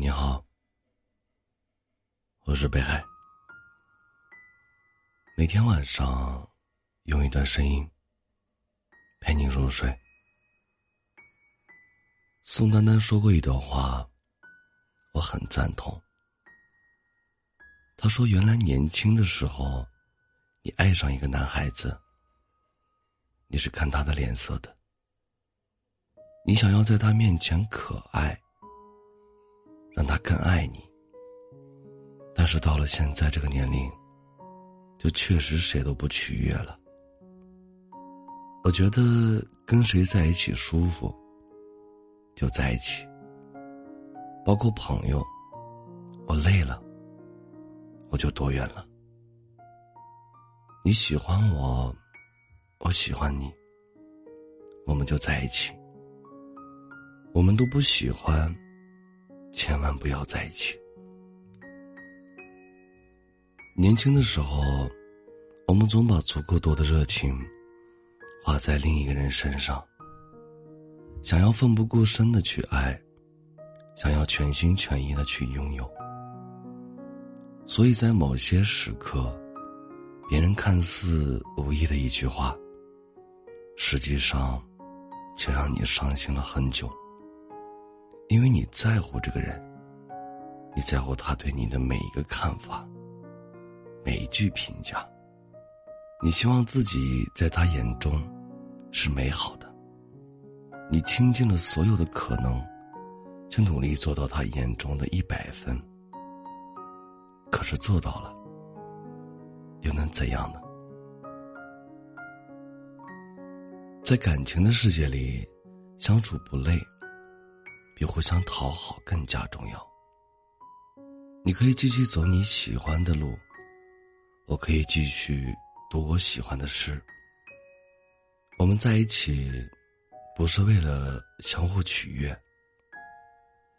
你好，我是北海。每天晚上用一段声音陪你入睡。宋丹丹说过一段话，我很赞同。她说：“原来年轻的时候，你爱上一个男孩子，你是看他的脸色的，你想要在他面前可爱。”他更爱你，但是到了现在这个年龄，就确实谁都不取悦了。我觉得跟谁在一起舒服，就在一起。包括朋友，我累了，我就躲远了。你喜欢我，我喜欢你，我们就在一起。我们都不喜欢。千万不要在一起。年轻的时候，我们总把足够多的热情花在另一个人身上，想要奋不顾身的去爱，想要全心全意的去拥有。所以在某些时刻，别人看似无意的一句话，实际上却让你伤心了很久。因为你在乎这个人，你在乎他对你的每一个看法，每一句评价。你希望自己在他眼中是美好的，你倾尽了所有的可能，去努力做到他眼中的一百分。可是做到了，又能怎样呢？在感情的世界里，相处不累。比互相讨好更加重要。你可以继续走你喜欢的路，我可以继续读我喜欢的诗。我们在一起，不是为了相互取悦，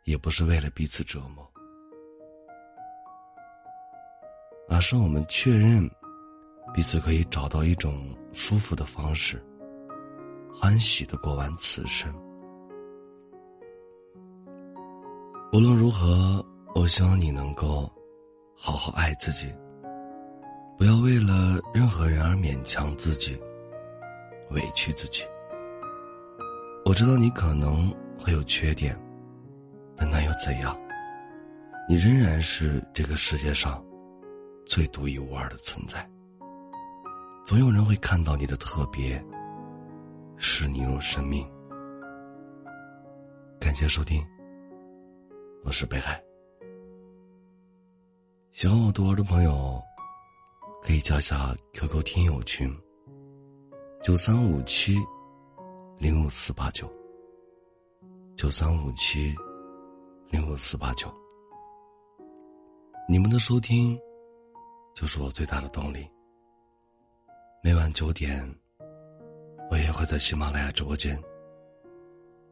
也不是为了彼此折磨，而是我们确认彼此可以找到一种舒服的方式，欢喜的过完此生。无论如何，我希望你能够好好爱自己，不要为了任何人而勉强自己、委屈自己。我知道你可能会有缺点，但那又怎样？你仍然是这个世界上最独一无二的存在。总有人会看到你的特别，视你如生命。感谢收听。我是北海，喜欢我读儿的朋友，可以加下 QQ 听友群：九三五七零五四八九。九三五七零五四八九。你们的收听，就是我最大的动力。每晚九点，我也会在喜马拉雅直播间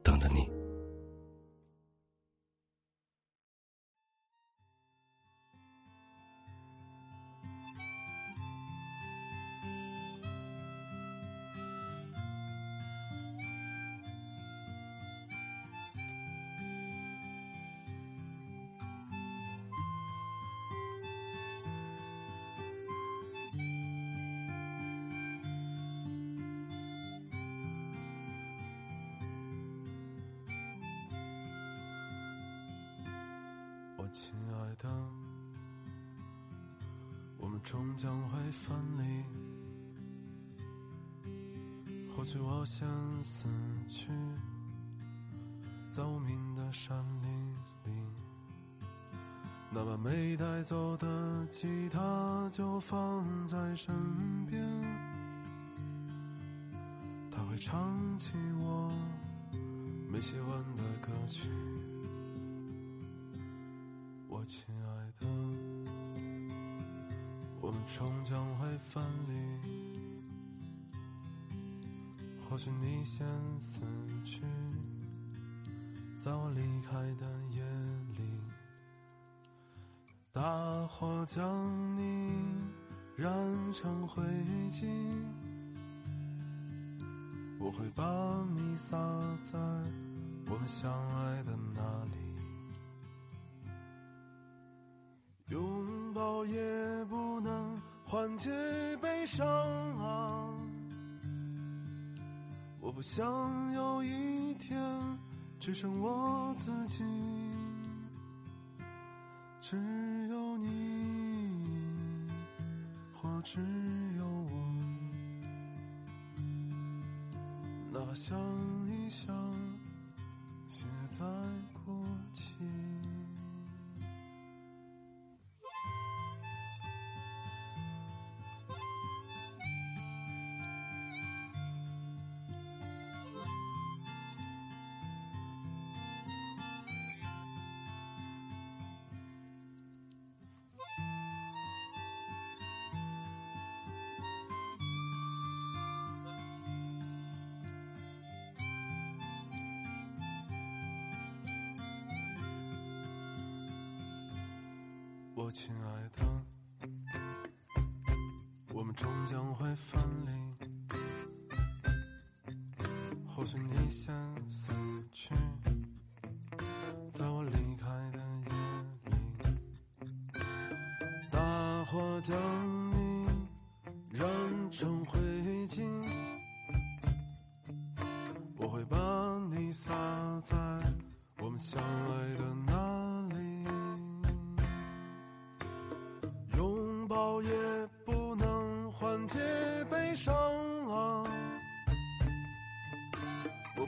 等着你。亲爱的，我们终将会分离。或许我先死去，在无名的山林里，那把没带走的吉他就放在身边，他会唱起我没写完的歌曲。亲爱的，我们终将会分离。或许你先死去，在我离开的夜里，大火将你燃成灰烬，我会把你撒在我们相爱的那也不能缓解悲伤啊！我不想有一天只剩我自己，只有你，或只有我，哪怕想一想，写在哭泣。我亲爱的，我们终将会分离。或许你先死去，在我离开的夜里，大火将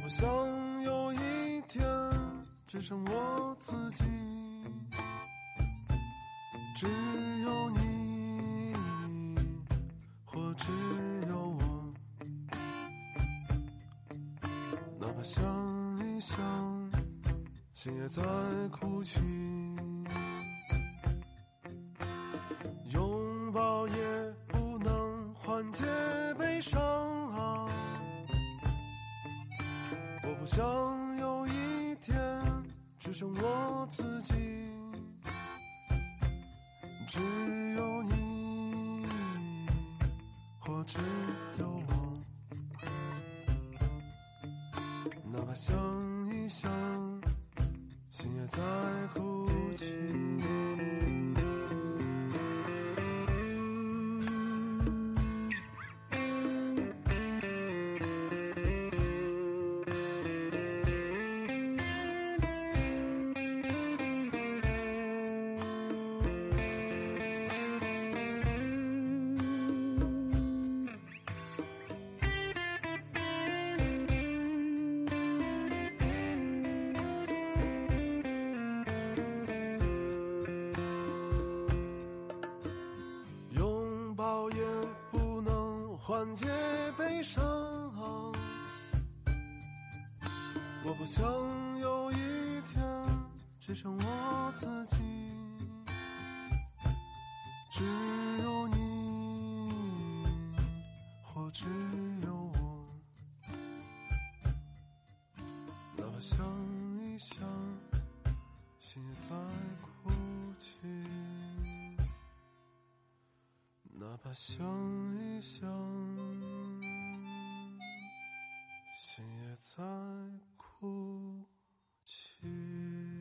想有一天只剩我自己，只有你，或只有我，哪怕想一想，心也在哭泣。想有一天只剩我自己，只有你，或只有缓解悲伤！我不想有一天只剩我自己，哪怕想一想心也在哭泣。